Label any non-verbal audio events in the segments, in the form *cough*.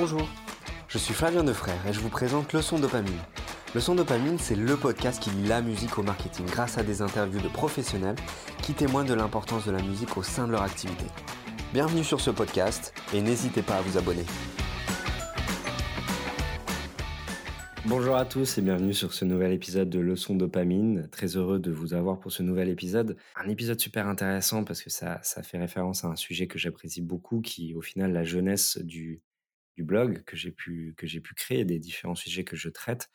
Bonjour, je suis Flavien Defrère et je vous présente Leçon Dopamine. Leçon Dopamine, c'est le podcast qui lie la musique au marketing grâce à des interviews de professionnels qui témoignent de l'importance de la musique au sein de leur activité. Bienvenue sur ce podcast et n'hésitez pas à vous abonner. Bonjour à tous et bienvenue sur ce nouvel épisode de Leçon Dopamine. Très heureux de vous avoir pour ce nouvel épisode. Un épisode super intéressant parce que ça, ça fait référence à un sujet que j'apprécie beaucoup qui au final la jeunesse du, du blog que j'ai pu, que j'ai pu créer, des différents sujets que je traite.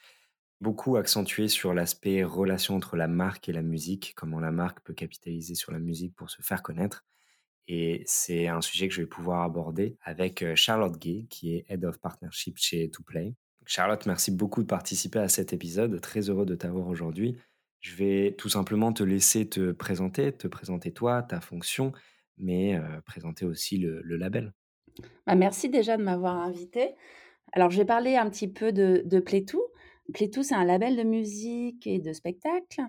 Beaucoup accentué sur l'aspect relation entre la marque et la musique, comment la marque peut capitaliser sur la musique pour se faire connaître. Et c'est un sujet que je vais pouvoir aborder avec euh, Charlotte Gay, qui est Head of Partnership chez ToPlay. Charlotte, merci beaucoup de participer à cet épisode. Très heureux de t'avoir aujourd'hui. Je vais tout simplement te laisser te présenter, te présenter toi, ta fonction, mais euh, présenter aussi le, label. Bah, merci déjà de m'avoir invité. Alors, je vais parler un petit peu de, de Playtoo. Playtoo, c'est un label de musique et de spectacle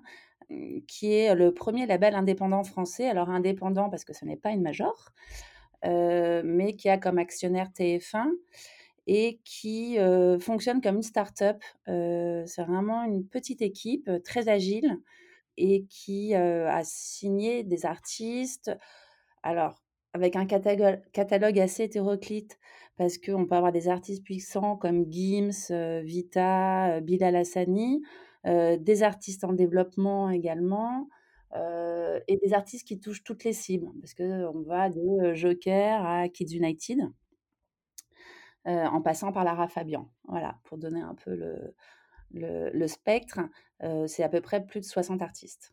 euh, qui est le premier label indépendant français. Alors, indépendant parce que ce n'est pas une major, euh, mais qui a comme actionnaire TF1 et qui fonctionne comme une start-up. c'est vraiment une petite équipe très agile et qui a signé des artistes. Alors, avec un catalogue, assez hétéroclite, parce qu'on peut avoir des artistes puissants comme Gims, Vita, Bilal Hassani, des artistes en développement également, et des artistes qui touchent toutes les cibles, parce qu'on va de Joker à Kids United. Euh, en passant par Lara Fabian. Voilà, pour donner un peu le, le, spectre, euh, c'est à peu près plus de 60 artistes.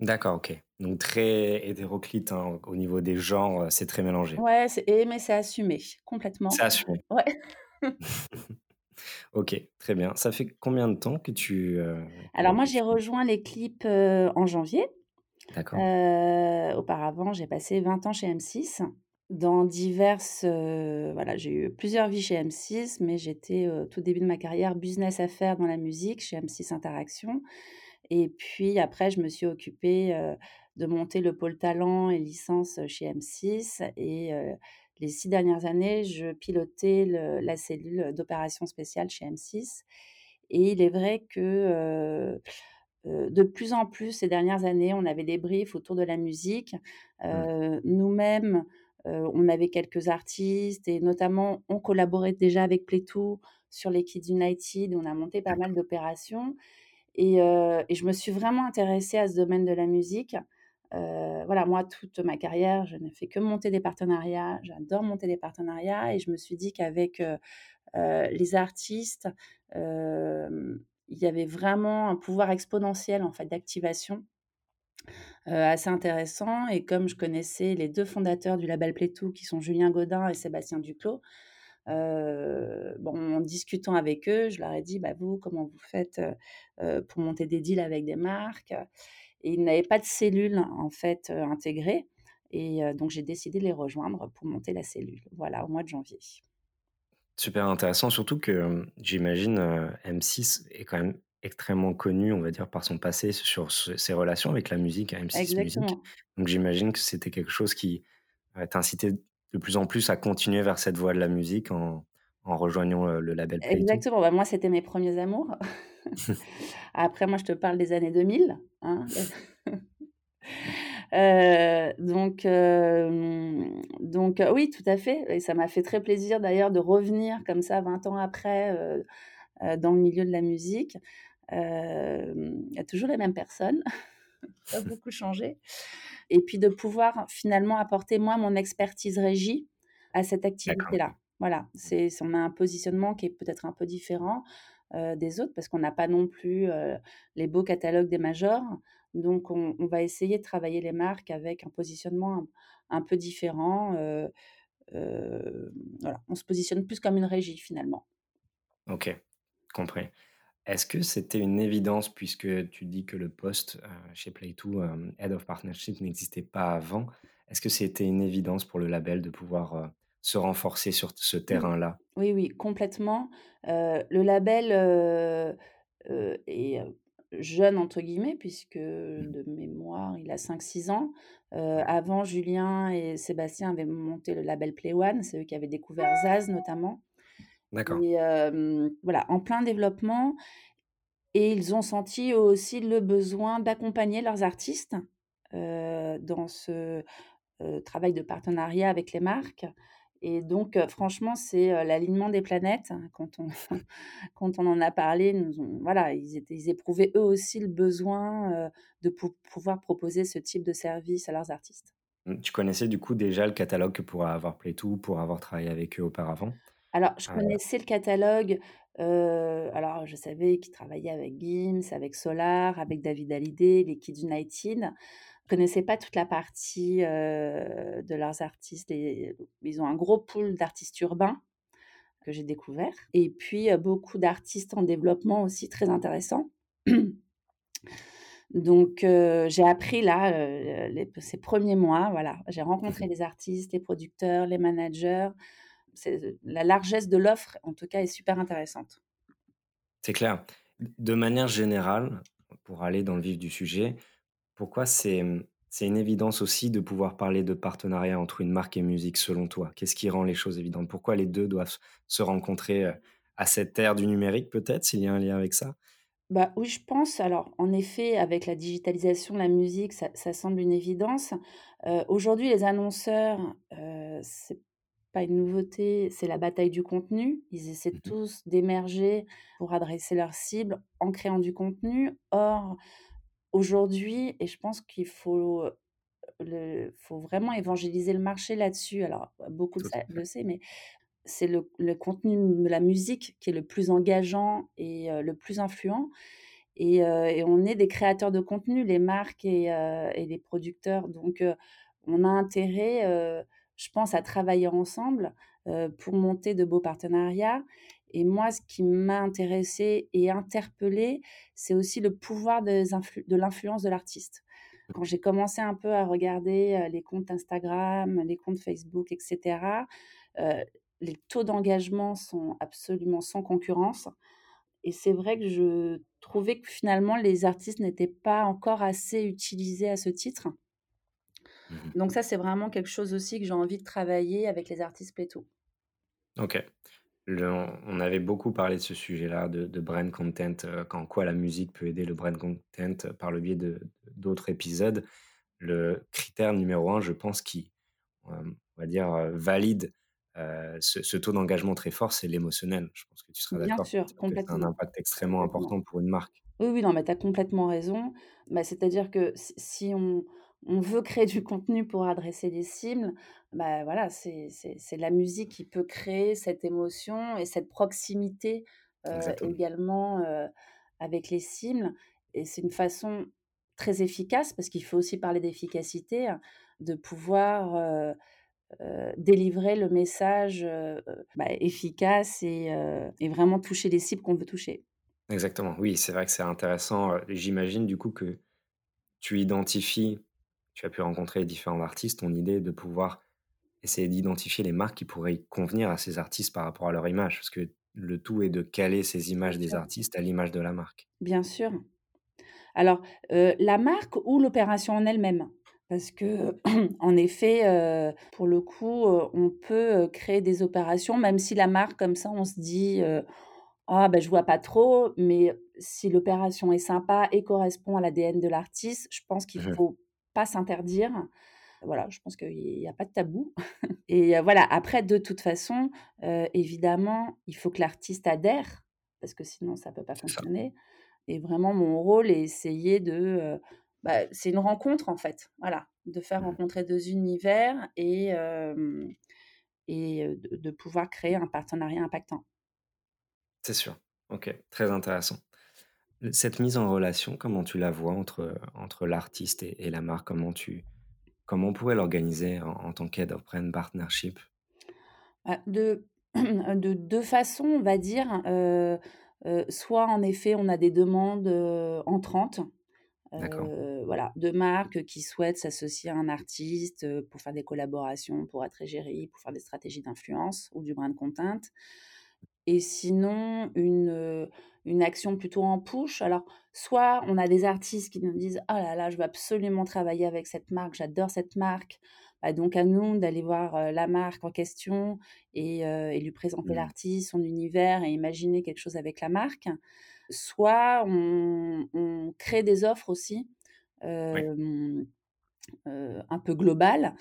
D'accord, ok. Donc très hétéroclite hein, au niveau des genres, c'est très mélangé. Ouais, mais c'est assumé complètement. C'est assumé. *laughs* Ouais. ok, très bien. Ça fait combien de temps que tu... Euh, Alors moi, j'ai rejoint les clips en janvier. D'accord. auparavant, j'ai passé 20 ans chez M6 dans diverses, voilà, j'ai eu plusieurs vies chez M6, mais j'étais, au tout début de ma carrière, business affaires dans la musique chez M6 Interaction et puis après je me suis occupée, de monter le pôle talent et licence, chez M6 et les six dernières années, je pilotais la cellule d'opérations spéciales chez M6 et il est vrai que, de plus en plus ces dernières années, on avait des briefs autour de la musique. Nous-mêmes, on avait quelques artistes et notamment on collaborait déjà avec Playtoo sur les Kids United. On a monté pas mal d'opérations et, je me suis vraiment intéressée à ce domaine de la musique. voilà, moi, toute ma carrière, je n'ai fait que monter des partenariats. J'adore monter des partenariats et je me suis dit qu'avec les artistes, il y avait vraiment un pouvoir exponentiel en fait d'activation assez intéressant et comme je connaissais les deux fondateurs du label Playtoo qui sont Julien Godin et Sébastien Duclos, bon, en discutant avec eux, je leur ai dit: «Bah, vous, comment vous faites, pour monter des deals avec des marques?» et ils n'avaient pas de cellule, en fait, intégrée et donc j'ai décidé de les rejoindre pour monter la cellule, voilà, au mois de janvier. Super intéressant, surtout que, j'imagine, M6 est quand même extrêmement connu, on va dire, par son passé sur ses relations avec la musique, à M6 Music. Donc j'imagine que c'était quelque chose qui t'incitait de plus en plus à continuer vers cette voie de la musique en, rejoignant le, label Exactement, bah, moi c'était mes premiers amours. *laughs* Après moi je te parle des années 2000. Hein. *laughs* Euh, donc, donc oui, tout à fait. Et ça m'a fait très plaisir d'ailleurs de revenir comme ça 20 ans après euh, dans le milieu de la musique. Il y a toujours les mêmes personnes, *laughs* pas beaucoup changé. Et puis de pouvoir finalement apporter moi mon expertise régie à cette activité-là. Voilà, c'est on a un positionnement qui est peut-être un peu différent des autres parce qu'on n'a pas non plus les beaux catalogues des majors. Donc on, va essayer de travailler les marques avec un positionnement un, peu différent. voilà, on se positionne plus comme une régie finalement. Ok, compris. Est-ce que c'était une évidence, puisque tu dis que le poste euh, chez Play2, euh, Head of Partnership, n'existait pas avant? Est-ce que c'était une évidence pour le label de pouvoir euh, se renforcer sur ce terrain-là? Oui, oui, complètement. le label est jeune, entre guillemets, puisque mmh. de mémoire, il a 5-6 ans. avant, Julien et Sébastien avaient monté le label Play One, c'est eux qui avaient découvert Zaz notamment. D'accord. et voilà, en plein développement et ils ont senti eux aussi le besoin d'accompagner leurs artistes, dans ce, travail de partenariat avec les marques et donc franchement, c'est, l'alignement des planètes. Quand on *laughs* quand on en a parlé, ils nous voilà, ils étaient ils éprouvaient eux aussi le besoin, de pou pouvoir proposer ce type de service à leurs artistes. Mmh, tu connaissais du coup déjà le catalogue que pourrait avoir Playtoo pour avoir travaillé avec eux auparavant? Alors, je Heu, connaissais le catalogue, alors je savais qu'ils travaillaient avec Gims, avec Solar, avec David Hallyday, les Kids United. Je connaissais pas toute la partie, de leurs artistes ils ont un gros pool d'artistes urbains que j'ai découvert et puis, beaucoup d'artistes en développement aussi très intéressants. Donc, j'ai appris là, les ces premiers mois, voilà, j'ai rencontré les artistes, les producteurs, les managers. La largesse de l'offre, en tout cas, est super intéressante. c'est clair. De manière générale, pour aller dans le vif du sujet, pourquoi c'est, c'est une évidence aussi de pouvoir parler de partenariat entre une marque et musique selon toi? Qu'est-ce qui rend les choses évidentes? Pourquoi les 2 doivent se rencontrer, à cette ère du numérique peut-être, s'il y a un lien avec ça? Bah, oui, je pense. Alors, en effet, avec la digitalisation de la musique, ça ça semble une évidence. Aujourd'hui, les annonceurs, heu, c'est pas une nouveauté, c'est la bataille du contenu. Ils essaient Mmh tous d'émerger pour adresser leurs cibles en créant du contenu. Or, aujourd'hui et je pense qu'il faut, le faut vraiment évangéliser le marché là-dessus. Alors, beaucoup à le sait, mais c'est le le contenu de la musique qui est le plus engageant et le plus influent et et on est des créateurs de contenu, les marques et et les producteurs. Donc on a intérêt, je pense, à travailler ensemble, pour monter de beaux partenariats et moi, ce qui m'a intéressée et interpellée, c'est aussi le pouvoir de l'influence de l'artiste. Quand j'ai commencé un peu à regarder, les comptes Instagram, les comptes Facebook et cetera, heu, les taux d'engagement sont absolument sans concurrence et c'est vrai que je trouvais que finalement les artistes n'étaient pas encore assez utilisés à ce titre. Mmh Donc ça, c'est vraiment quelque chose aussi que j'ai envie de travailler avec les artistes pléto. OK. Le on avait beaucoup parlé de ce sujet-là, de de brand content, heu, qu'en quoi la musique peut aider le brand content euh, par le biais de d'autres épisodes. Le critère numéro un, je pense, qui, hem, on va dire, valide, ce ce taux d'engagement très fort, c'est l'émotionnel. Je pense que tu seras Bien d'accord pour sûr, que c'est un complètement, impact extrêmement complètement. important pour une marque. Oui, oui, non, mais tu as complètement raison. Bah, c'est-à-dire que si on on veut créer du contenu pour adresser des cibles, bah, voilà, c'est c'est la musique qui peut créer cette émotion et cette proximité, Exactement, également, heu, avec les cibles et c'est une façon très efficace, parce qu'il faut aussi parler d'efficacité, hein, de pouvoir, heu, délivrer le message, bah, efficace et et vraiment toucher les cibles qu'on veut toucher. exactement. Oui, c'est vrai que c'est intéressant, j'imagine du coup que tu identifies tu as pu rencontrer les différents artistes, ton idée est de pouvoir Essayer d'identifier les marques qui pourraient convenir à ces artistes par rapport à leur image, parce que le tout est de caler ces images des artistes à l'image de la marque. Bien sûr. Alors, heu, la marque ou l'opération en elle-même? Parce que, *clears throat* en effet, heu, pour le coup, heu, on peut, créer des opérations, même si la marque comme ça, on se dit, «Ah bah, je vois pas trop», mais si l'opération est sympa et correspond à l'ADN de l'artiste, je pense qu'il Mmh faut pas s'interdire. Voilà, je pense qu'il y a pas de tabou *laughs* et heu, voilà, après de toute façon, heu, évidemment, il faut que l'artiste adhère, parce que sinon ça peut pas fonctionner. Et vraiment mon rôle est essayer de, heu, bah, c'est une rencontre en fait, voilà, de faire Mmh rencontrer 2 univers et et de de pouvoir créer un partenariat impactant. C'est sûr. OK, très intéressant. Cette mise en relation, comment tu la vois entre, entre l'artiste et et la marque? Comment tu comment on pourrait l'organiser en en tant qu'Head of Brand Partnership? Bah, de *clears throat* de 2 façons, on va dire, heu heu, soit en effet on a des demandes, heu, entrantes, voilà, de marques qui souhaitent s'associer à un artiste, pour faire des collaborations, pour être égérie, pour faire des stratégies d'influence ou du brand content. Et sinon, une, une action plutôt en push. Alors, soit on a des artistes qui nous disent: «Oh là là, je veux absolument travailler avec cette marque, j'adore cette marque. bah, donc à nous d'aller voir, heu, la marque en question et et lui présenter Mmh. l'artiste, son univers et imaginer quelque chose avec la marque. Soit on on crée des offres aussi, heu, un peu globales,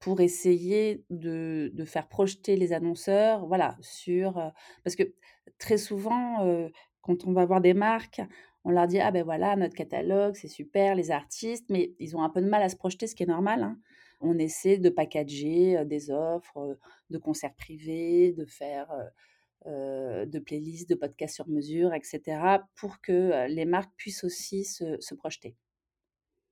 pour essayer de de faire projeter les annonceurs, voilà, sur, parce que très souvent, quand on va voir des marques, on leur dit: «Ah ben voilà, notre catalogue, c'est super, les artistes», mais ils ont un peu de mal à se projeter, ce qui est normal, hein. On essaie de packager, des offres, de concerts privés, de faire, de playlists, de podcasts sur mesure et cetera pour que, les marques puissent aussi se se projeter.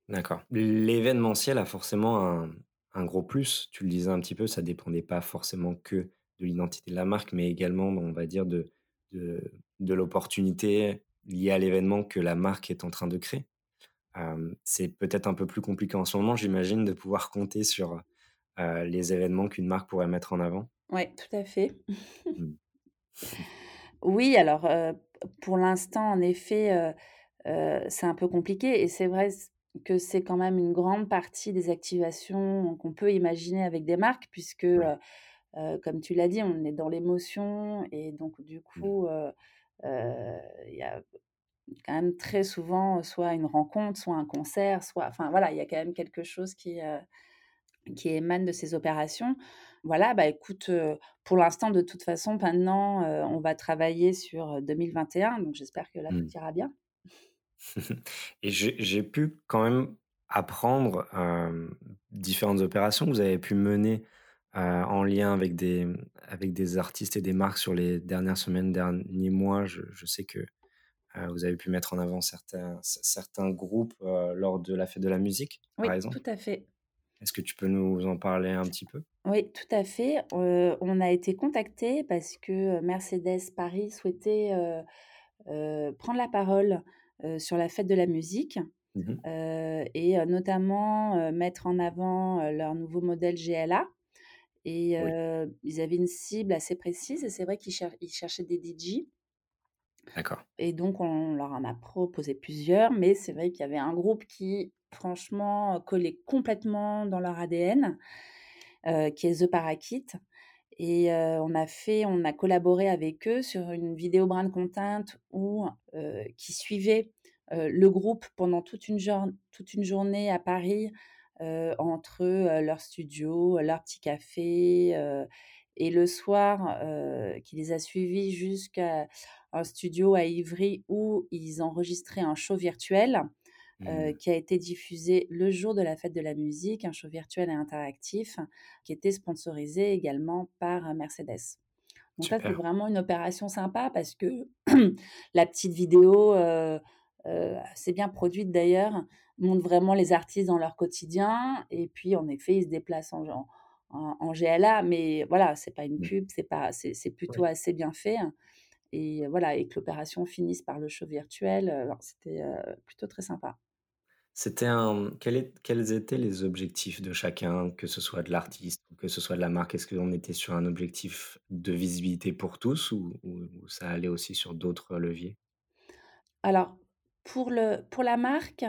D'accord. L'événementiel a forcément un un gros plus. Tu le disais un petit peu, ça dépendait pas forcément que de l'identité de la marque, mais également, on va dire, de de de l'opportunité liée à l'événement que la marque est en train de créer. C'est peut-être un peu plus compliqué en ce moment, j'imagine, de pouvoir compter sur, les événements qu'une marque pourrait mettre en avant? Ouais, tout à fait. Mmh. *laughs* Oui, alors, pour l'instant, en effet, c'est un peu compliqué et c'est vrai que c'est quand même une grande partie des activations qu'on peut imaginer avec des marques puisque, Ouais. Comme tu l'as dit, on est dans l'émotion et donc du Mmh. coup, il y a quand même très souvent soit une rencontre, soit un concert, soit enfin voilà, il y a quand même quelque chose qui, qui émane de ces opérations. Voilà, bah, écoute, pour l'instant, de toute façon, maintenant, on va travailler sur, heu, 2021, donc j'espère que là, tout Mmh. ira bien. *laughs* Et j'ai pu quand même apprendre, différentes opérations que vous avez pu mener, heu, en lien avec des, mmh, avec des artistes et des marques sur les dernières semaines, derniers mois. Je je sais que, heu, vous avez pu mettre en avant certains cer certains groupes, heu, lors de la fête de la musique, par Oui, tout exemple. à fait. Est-ce que tu peux nous en parler un petit peu? Oui, tout à fait. On a été contactés parce que, Mercedes Paris souhaitait, prendre la parole, sur la fête de la musique, Mmh et notamment, mettre en avant, leur nouveau modèle GLA et Oui, heu, ils avaient une cible assez précise et c'est vrai qu'ils cher ils cherchaient des DJ d'accord. et donc on leur en a proposé plusieurs, mais c'est vrai qu'il y avait un groupe qui, franchement, collait complètement dans leur ADN, heu, qui est The Parakeet Et heu, on a fait on a collaboré avec eux sur une vidéo brand content où, heu, qui suivait, heu, le groupe pendant toute une toute une journée à Paris, entre, heu, leur studio, leur petit café, et le soir, qui les a suivis jusqu'à un studio à Ivry où ils enregistraient un show virtuel Mmh. qui a été diffusé le jour de la fête de la musique, un show virtuel et interactif qui était sponsorisé également par, Mercedes. Donc ça, c'est vraiment une opération sympa parce que *clears throat* la petite vidéo, heu, assez bien produite d'ailleurs, montre vraiment les artistes dans leur quotidien et puis en effet, ils se déplacent en en en GLA mais voilà, c'est pas une Mmh. pub, c'est pas c'est c'est plutôt assez bien fait et voilà et que l'opération finisse par le show virtuel, heu, c'était, heu, plutôt très sympa. C'était un quel est quels étaient les objectifs de chacun, que ce soit de l'artiste ou que ce soit de la marque? Est-ce qu'on était sur un objectif de visibilité pour tous ou ou ou ça allait aussi sur d'autres leviers? Alors, pour le pour la marque,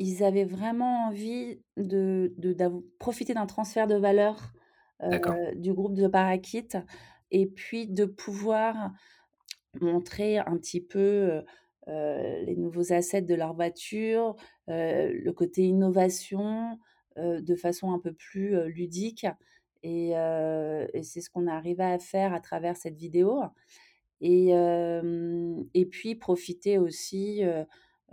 ils avaient vraiment envie de de d'av profiter d'un transfert de valeur, heu, du groupe The Parakeet et puis de pouvoir montrer un petit peu, heu, les nouveaux assets de leur voiture, heu, le côté innovation, de façon un peu plus, ludique et c'est ce qu'on arrivé à faire à travers cette vidéo. Et et puis profiter aussi,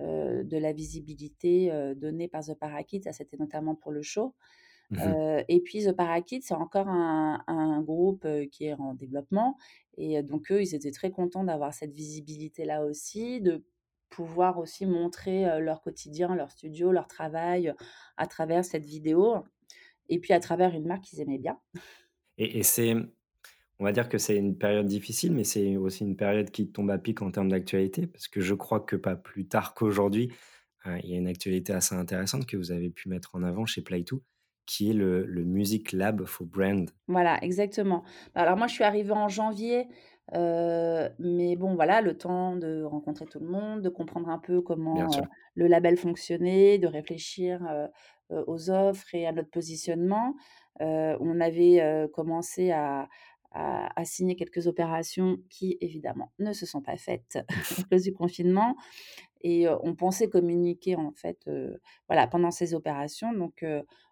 heu, de la visibilité, heu, donnée par The Parakeet, ça c'était notamment pour le show. Mmh mh. Heu et puis The Parakeet, c'est encore un un groupe, qui est en développement et donc eux, ils étaient très contents d'avoir cette visibilité-là aussi, de pouvoir aussi montrer, leur quotidien, leur studio, leur travail, à travers cette vidéo et puis à travers une marque qu'ils aimaient bien. Et et c'est on va dire que c'est une période difficile, mais c'est aussi une période qui tombe à pic en termes d'actualité, parce que je crois que pas plus tard qu'aujourd'hui, heu, il y a une actualité assez intéressante que vous avez pu mettre en avant chez Play2, qui est le le Music Lab for Brand. Voilà, exactement. Alors moi, je suis arrivée en janvier, heu, mais bon, voilà, le temps de rencontrer tout le monde, de comprendre un peu comment, sûr. le label fonctionnait, de réfléchir, heu aux offres et à notre positionnement. on avait commencé à, à, signer quelques opérations qui, évidemment, ne se sont pas faites *laughs* à cause du confinement. Et on pensait communiquer, en fait, voilà, pendant ces opérations. Donc,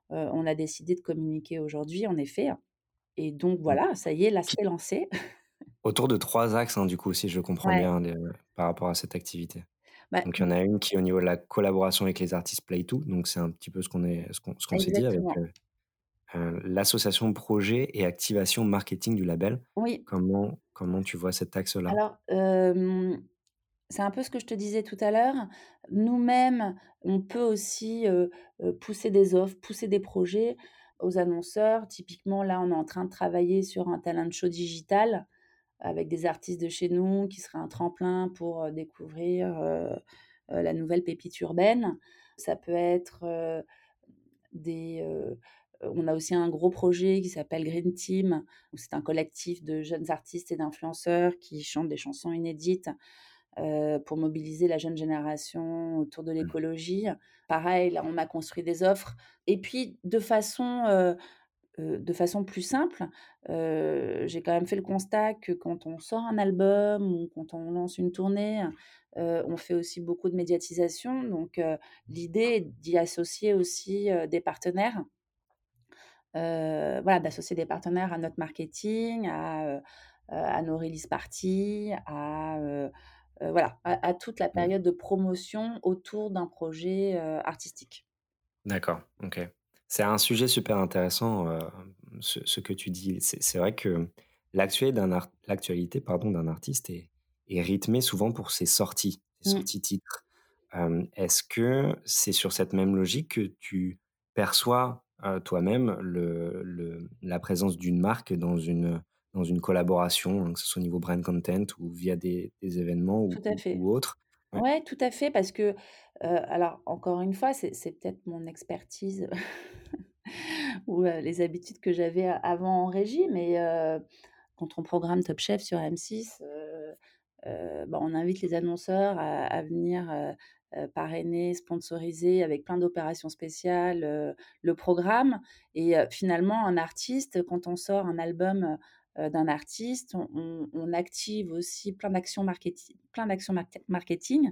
on a décidé de communiquer aujourd'hui, en effet. Et donc, Mmh. voilà, ça y est, là, c'est lancé. *laughs* autour de 3 axes, hein, du coup, si je comprends Ouais. bien, par rapport à cette activité. Bah, Donc il y en a une qui est au niveau de la collaboration avec les artistes Play-Two, donc c'est un petit peu ce qu'on est ce qu'on ce qu'on s'est dit avec. Heu, l'association projet et activation marketing du label. Oui. Comment comment tu vois cet axe-là? Alors, c'est un peu ce que je te disais tout à l'heure. Nous-mêmes, on peut aussi, pousser des offres, pousser des projets aux annonceurs. Typiquement, là, on est en train de travailler sur un talent show digital avec des artistes de chez nous qui sera un tremplin pour, découvrir, la nouvelle pépite urbaine. Ça peut être, des, on a aussi un gros projet qui s'appelle Green Team, où c'est un collectif de jeunes artistes et d'influenceurs qui chantent des chansons inédites, heu, pour mobiliser la jeune génération autour de Mmh. l'écologie. Pareil, là, on a construit des offres et puis de façon, heu, de façon plus simple, j'ai quand même fait le constat que quand on sort un album ou quand on lance une tournée, on fait aussi beaucoup de médiatisation. Donc l'idée est d'y associer aussi, des partenaires. Heu, voilà, d'associer des partenaires à notre marketing, à, à nos release parties, à, heu, voilà, à à toute la Mmh. période de promotion autour d'un projet, artistique. D'accord, OK. C'est un sujet super intéressant, ce ce que tu dis. C'est c'est vrai que l'actualité d'un artiste est est rythmée souvent pour ses sorties, ses Mmh. sorties titres. Est-ce que c'est sur cette même logique que tu perçois, toi-même le le la présence d'une marque dans une, dans une collaboration, hein, que ce soit au niveau brand content ou via des des événements ou Tout à ou fait. ou autres? Ouais, Ouais, tout à fait, parce que, alors encore une fois, c'est peut-être mon expertise *laughs* ou, les habitudes que j'avais avant en régie, mais, quand on programme Top Chef sur M6, heu heu, bah, on invite les annonceurs à à venir, heu, parrainer, sponsoriser avec plein d'opérations spéciales, heu, le programme et heu, finalement un artiste, quand on sort un album, d'un artiste, on active aussi plein d'actions marketi plein d'actions market marketing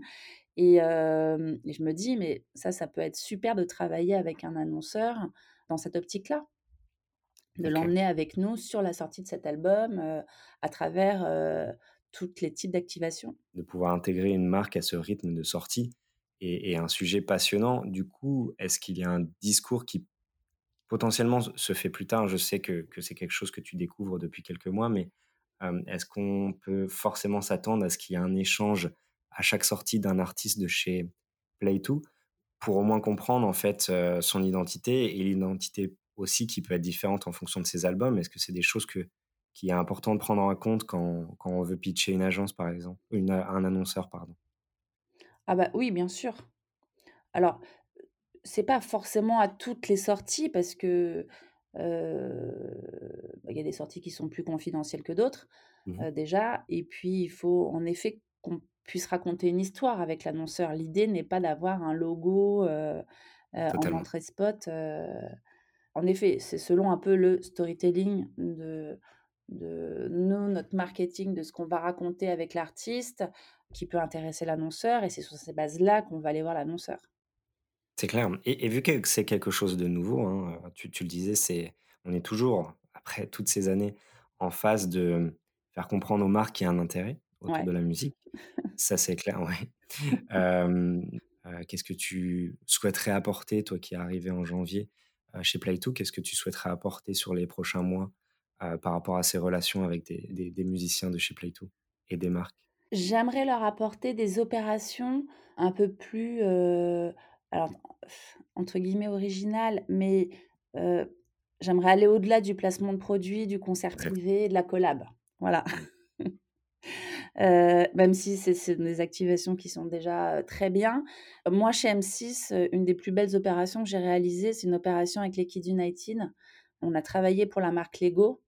et je me dis: «Mais ça, ça peut être super de travailler avec un annonceur dans cette optique-là». De l'emmener avec nous sur la sortie de cet album, à travers, toutes les types d'activations. De pouvoir intégrer une marque à ce rythme de sortie et un sujet passionnant. Du coup, est-ce qu'il y a un discours qui potentiellement se fait plus tard? Je sais que que c'est quelque chose que tu découvres depuis quelques mois, mais, est-ce qu'on peut forcément s'attendre à ce qu'il y ait un échange à chaque sortie d'un artiste de chez Play2? Pour au moins comprendre en fait, son identité et l'identité aussi qui peut être différente en fonction de ses albums? Est-ce que c'est des choses que qui est important de prendre en compte quand quand on veut pitcher une agence par exemple? Une un annonceur pardon? Ah bah, oui, bien sûr. Alors, c'est pas forcément à toutes les sorties parce que, bah, il y a des sorties qui sont plus confidentielles que d'autres, Mmh déjà et puis il faut en effet qu'on puisse raconter une histoire avec l'annonceur. L'idée n'est pas d'avoir un logo, en Totalement. entrée spot, En effet, c'est selon un peu le storytelling de de nous, notre marketing, de ce qu'on va raconter avec l'artiste, qui peut intéresser l'annonceur et c'est sur ces bases-là qu'on va aller voir l'annonceur. C'est clair et et vu que c'est quelque chose de nouveau, hein, heu, tu tu le disais, c'est on est toujours, après toutes ces années, en phase de faire comprendre aux marques qu'il y a un intérêt autour Ouais. de la musique. Ça, c'est clair. *laughs* Hem, heu, qu'est-ce que tu souhaiterais apporter, toi qui es arrivé en janvier, heu, chez Play2? Qu'est-ce que tu souhaiterais apporter sur les prochains mois, par rapport à ces relations avec des des des musiciens de chez Play2 et des marques? J'aimerais leur apporter des opérations un peu plus, heu, alors entre guillemets «originales», mais heu, j'aimerais aller au-delà du placement de produits, du concert privé, de la collab. Voilà. Mmh. *laughs* Heu, même si c'est c'est des activations qui sont déjà, heu, très bien. Moi, chez M6, heu, une des plus belles opérations que j'ai réalisées, c'est une opération avec les Kids United. On a travaillé pour la marque Lego.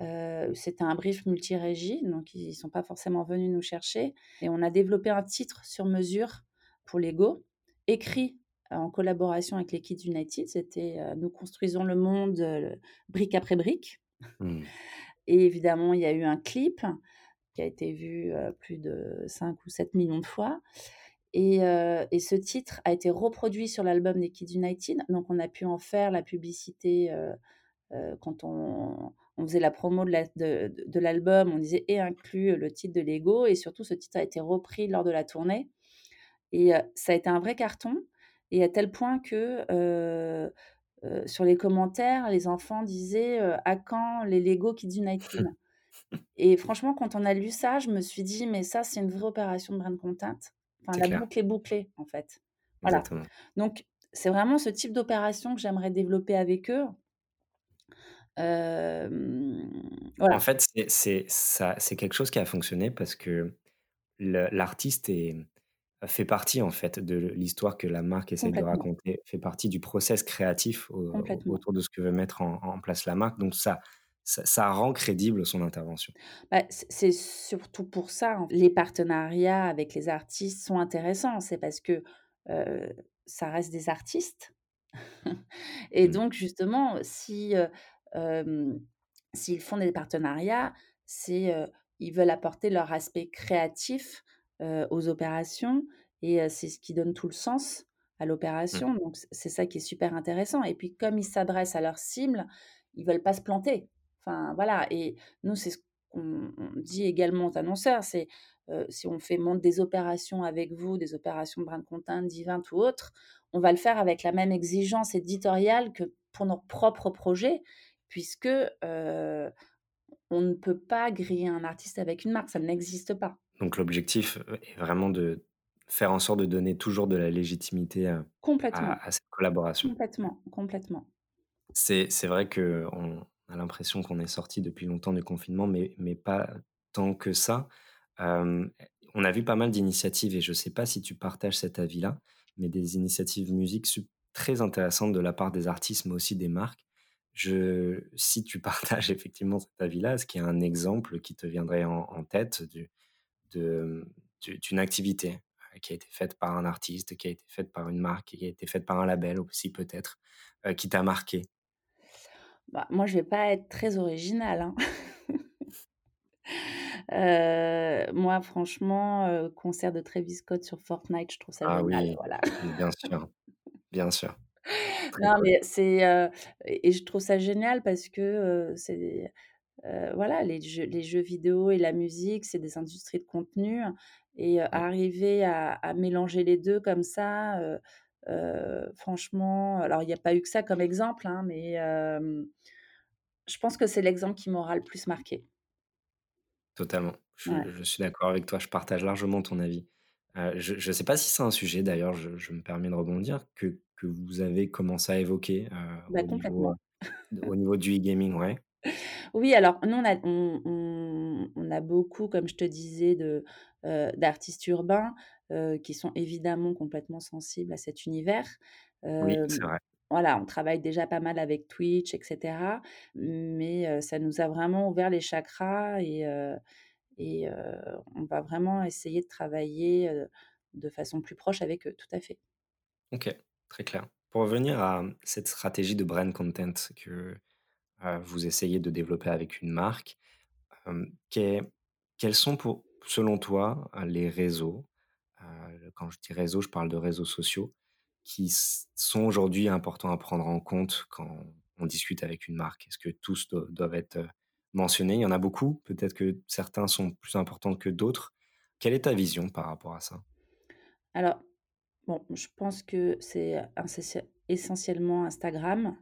Heu, c'était un brief multi-régie, donc ils sont pas forcément venus nous chercher et on a développé un titre sur mesure pour Lego, écrit, en collaboration avec les Kids United. C'était Nous construisons le monde brique après brique. Mmh. *laughs* Et évidemment, il y a eu un clip qui a été vu plus de 5 ou 7 millions de fois. Et, et, ce titre a été reproduit sur l'album des Kids United. Donc, on a pu en faire la publicité quand on, on, faisait la promo de l'album. on disait et inclut le titre de Lego. Et surtout, ce titre a été repris lors de la tournée. Et ça a été un vrai carton. Et à tel point que sur les commentaires, les enfants disaient à quand les Lego Kids United? Et franchement, quand on a lu ça, je me suis dit mais ça, c'est une vraie opération de brand content. Enfin, la boucle est bouclée, en fait. Voilà. Donc, c'est vraiment ce type d'opération que j'aimerais développer avec eux. Voilà. En fait, c'est quelque chose qui a fonctionné parce que l'artiste fait partie en fait de l'histoire que la marque essaie de raconter, fait partie du process créatif autour de ce que veut mettre en, place la marque. Donc ça, ça, rend crédible son intervention. Bah, c'est surtout pour ça, hein. les partenariats avec les artistes sont intéressants. C'est parce que ça reste des artistes. *laughs* Et mmh. donc justement, si s'ils font des partenariats, c'est ils veulent apporter leur aspect créatif aux opérations et c'est ce qui donne tout le sens à mmh. l'opération. Donc c'est ça qui est super intéressant. Et puis comme ils s'adressent à leur cible, ils veulent pas se planter. Enfin voilà. Et nous c'est ce qu'on dit également aux annonceurs, c'est si on fait des opérations avec vous, des opérations de brand content, divin ou autre, on va le faire avec la même exigence éditoriale que pour nos propres projets, puisque on ne peut pas griller un artiste avec une marque, ça n'existe pas. Donc l'objectif est vraiment de faire en sorte de donner toujours de la légitimité à, à, cette collaboration. Complètement, complètement. C'est, c'est vrai qu'on a l'impression qu'on est sorti depuis longtemps du confinement, mais, mais pas tant que ça. on a vu pas mal d'initiatives et je ne sais pas si tu partages cet avis-là, mais des initiatives musique très intéressantes de la part des artistes, mais aussi des marques. Je, si tu *laughs* partages effectivement cet avis-là, est-ce qu'il y a un exemple qui te viendrait en, en tête du, d'une activité euh, qui a été faite par un artiste, qui a été faite par une marque, qui a été faite par un label aussi peut-être, euh, qui t'a marqué? Bah, Moi, je vais pas être très originale. Hein. *laughs* Euh, moi, franchement, concert de Travis Scott sur Fortnite, je trouve ça ah génial. Voilà. bien sûr, bien sûr. Non, mais c'est et je trouve ça génial parce que c'est voilà, les jeux, les jeux vidéo et la musique, c'est des industries de contenu. Et arriver à, mélanger les deux comme ça, franchement, alors il n'y a pas eu que ça comme exemple, hein, mais je pense que c'est l'exemple qui m'aura le plus marqué. Totalement. Je, suis d'accord avec toi. Je partage largement ton avis. je ne sais pas si c'est un sujet, d'ailleurs, je, me permets de rebondir, que, que vous avez commencé à évoquer bah, au, niveau, au niveau du e-gaming, ouais? Oui, alors nous, on a, on, a beaucoup, comme je te disais, de, d'artistes urbains qui sont évidemment complètement sensibles à cet univers. Oui, c'est vrai. Voilà, on travaille déjà pas mal avec Twitch, etc. Mais ça nous a vraiment ouvert les chakras et, et on va vraiment essayer de travailler de façon plus proche avec eux, tout à fait. Ok, très clair. Pour revenir à cette stratégie de brand content que vous essayez de développer avec une marque. quels sont pour, selon toi les réseaux, quand je dis réseaux, je parle de réseaux sociaux, qui sont aujourd'hui importants à prendre en compte quand on discute avec une marque? Est-ce que tous doivent être mentionnés? Il y en a beaucoup, peut-être que certains sont plus importants que d'autres. Quelle est ta vision par rapport à ça? Alors, bon, je pense que c'est essentiellement Instagram.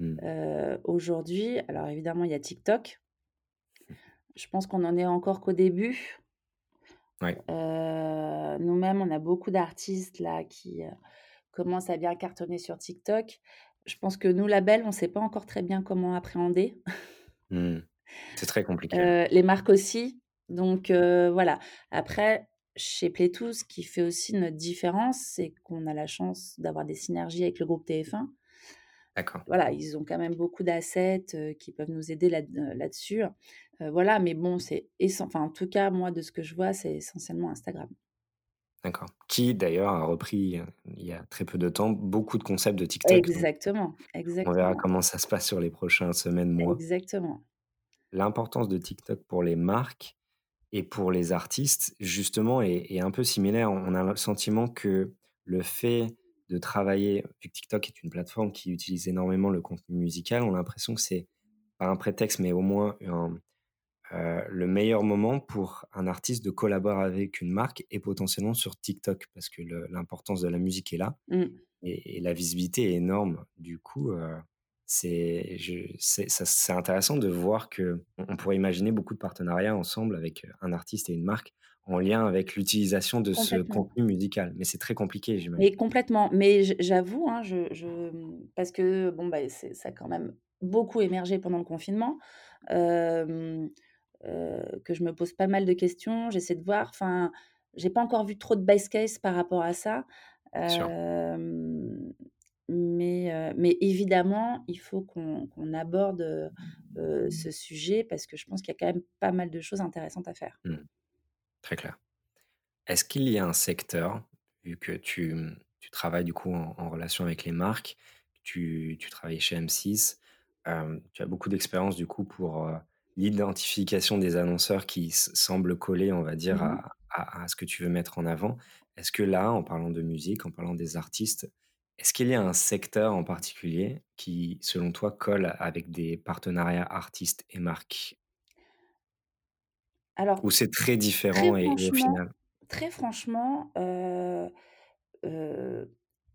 Mmh. aujourd'hui, alors évidemment, il y a TikTok. Je pense qu'on en est encore qu'au début. nous-mêmes, on a beaucoup d'artistes là qui commencent à bien cartonner sur TikTok. Je pense que nous, labels, on ne sait pas encore très bien comment appréhender. Mmh. C'est très compliqué. les marques aussi. Donc voilà. Après, chez Playtoo, ce qui fait aussi notre différence, c'est qu'on a la chance d'avoir des synergies avec le groupe TF1. D'accord. Voilà, ils ont quand même beaucoup d'assets qui peuvent nous aider là, là-dessus. voilà, mais bon, c'est enfin, en tout cas, moi, de ce que je vois, c'est essentiellement Instagram. D'accord. Qui d'ailleurs a repris, heu, il y a très peu de temps, beaucoup de concepts de TikTok donc Exactement, on verra exactement. comment ça se passe sur les prochains semaines, mois. Exactement. L'importance de TikTok pour les marques et pour les artistes justement est est un peu similaire. On a le sentiment que le fait de travailler vu que TikTok est une plateforme qui utilise énormément le contenu musical, on a l'impression que c'est pas un prétexte, mais au moins un, heu, le meilleur moment pour un artiste de collaborer avec une marque et potentiellement sur TikTok parce que l'importance de la musique est là Mmh. et et la visibilité est énorme. Du coup, heu, c'est intéressant de voir qu'on on pourrait imaginer beaucoup de partenariats ensemble avec, heu, un artiste et une marque en lien avec l'utilisation de ce contenu musical. Mais c'est très compliqué, j'imagine? Mais complètement, mais j'avoue, hein, je je, parce que bon, bah, ça a quand même beaucoup émergé pendant le confinement, que je me pose pas mal de questions. J'essaie de voir, enfin, j'ai pas encore vu trop de best case par rapport à ça, mais mais évidemment, il faut qu'on qu'on aborde, ce sujet parce que je pense qu'il y a quand même pas mal de choses intéressantes à faire. Mmh. Très clair. Est-ce qu'il y a un secteur, vu que tu, mmh, tu travailles du coup en en relation avec les marques, tu tu travailles chez M6, hem, tu as beaucoup d'expérience du coup pour, l'identification des annonceurs qui semblent coller, on va dire, Mmh mh. à à à ce que tu veux mettre en avant? Est-ce que là, en parlant de musique, en parlant des artistes, est-ce qu'il y a un secteur en particulier qui, selon toi, colle avec des partenariats artistes et marques? Alors, Ou c'est très très différent et et au final? très franchement,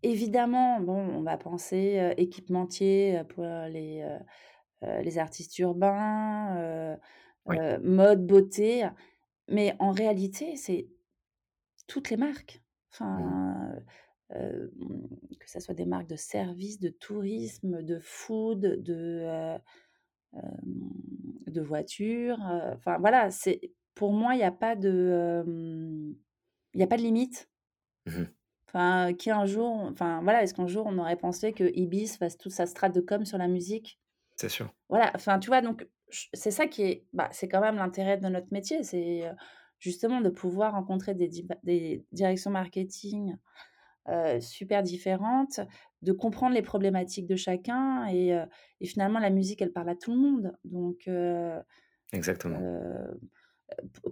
évidemment, bon, on va penser, équipementier, pour les, les artistes urbains, oui. mode, beauté, mais en réalité, c'est toutes les marques. Mmh Enfin, hem, que ça soit des marques de services, de tourisme, de food, de, heu, hem, de voitures, enfin voilà, c'est pour moi, il y a pas de, il a pas de limite. Mmh mh. Enfin, qui un jour enfin voilà, est-ce qu'un jour on aurait pensé que Ibis fasse toute sa strate de com sur la musique? C'est sûr. Voilà, enfin tu vois? Donc c'est ça qui est bah, c'est quand même l'intérêt de notre métier, c'est, justement de pouvoir rencontrer des des directions marketing, heu, super différentes, de comprendre les problématiques de chacun et heu et finalement la musique elle parle à tout le monde donc heu Exactement.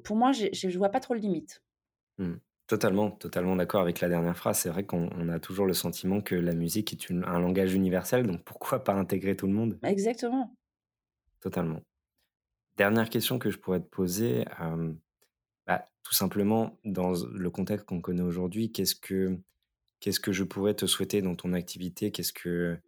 pour moi je vois pas trop de limites. Mmh. Totalement, totalement d'accord avec la dernière phrase. C'est vrai qu'on on a toujours le sentiment que la musique est une un langage universel, donc pourquoi pas intégrer tout le monde? Exactement. Totalement. Dernière question que je pourrais te poser, bah, tout simplement dans le contexte qu'on connaît aujourd'hui, qu'est-ce que qu'est-ce que je pourrais te souhaiter dans ton activité? Qu'est-ce que,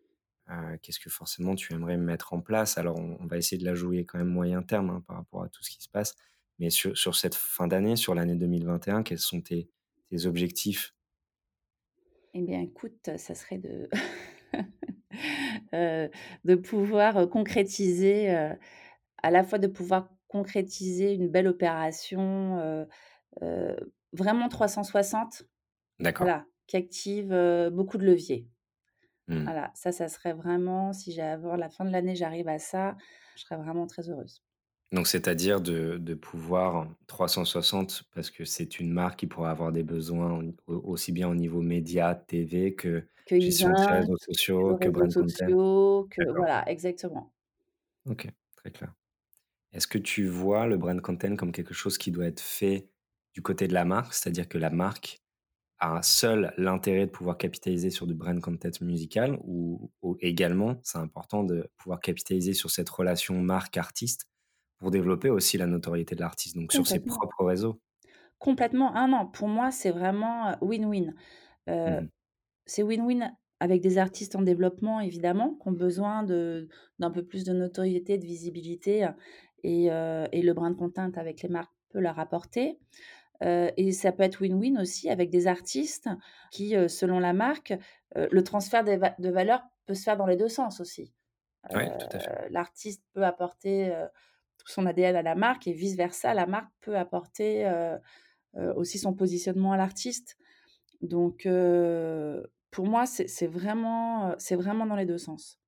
heu, qu'est-ce que forcément tu aimerais mettre en place? Alors on on va essayer de la jouer quand même moyen terme, hein, par rapport à tout ce qui se passe, mais sur sur cette fin d'année, sur l'année 2021, quels sont tes tes objectifs? Eh bien, écoute, ça serait de heu, *laughs* de pouvoir, heu, concrétiser, à la fois de pouvoir concrétiser une belle opération, vraiment 360, D'accord. voilà, qui active, beaucoup de leviers. Mmh. Voilà, ça, ça serait vraiment si j'ai avant la fin de l'année, j'arrive à ça, je serais vraiment très heureuse. Donc c'est-à-dire de de pouvoir 360 parce que c'est une marque qui pourrait avoir des besoins au au aussi bien au niveau médias, TV que Que gestion réseaux que sociaux, que réseaux brand content. sociaux, que D'accord. voilà, exactement. OK, très clair. Est-ce que tu vois le brand content comme quelque chose qui doit être fait du côté de la marque? C'est-à-dire que la marque a seule l'intérêt de pouvoir capitaliser sur du brand content musical ou ou également, c'est important de pouvoir capitaliser sur cette relation marque-artiste pour développer aussi la notoriété de l'artiste, donc sur ses propres réseaux? Complètement. Ah non, pour moi, c'est vraiment, heu, win-win. Heu, Mmh c'est win-win avec des artistes en développement évidemment, qui ont besoin d'un peu plus de notoriété, de visibilité, et heu et le brin de content avec les marques peut leur apporter. Heu et ça peut être win-win aussi avec des artistes qui, heu, selon la marque, heu, le transfert des va de valeur peut se faire dans les 2 sens aussi. Ouais, tout à fait. l'artiste peut apporter, tout son ADN à la marque et vice versa, la marque peut apporter, aussi son positionnement à l'artiste. Donc pour moi, c'est vraiment, vraiment dans les 2 sens.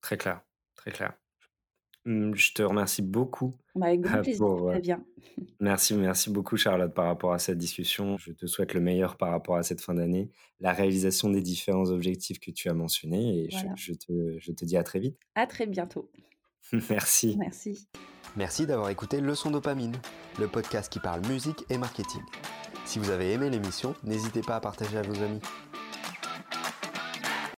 Très clair, très clair. Mmh, je te remercie beaucoup, Bah, avec grand heu, plaisir, c'est pour, très heu bien. *laughs* merci, merci beaucoup Charlotte par rapport à cette discussion. Je te souhaite le meilleur par rapport à cette fin d'année, la réalisation des différents objectifs que tu as mentionnés et je Voilà. je te je te dis à très vite. À très bientôt. *laughs* Merci. Merci. Merci d'avoir écouté Leçon Dopamine, le podcast qui parle musique et marketing. Si vous avez aimé l'émission, n'hésitez pas à partager à vos amis.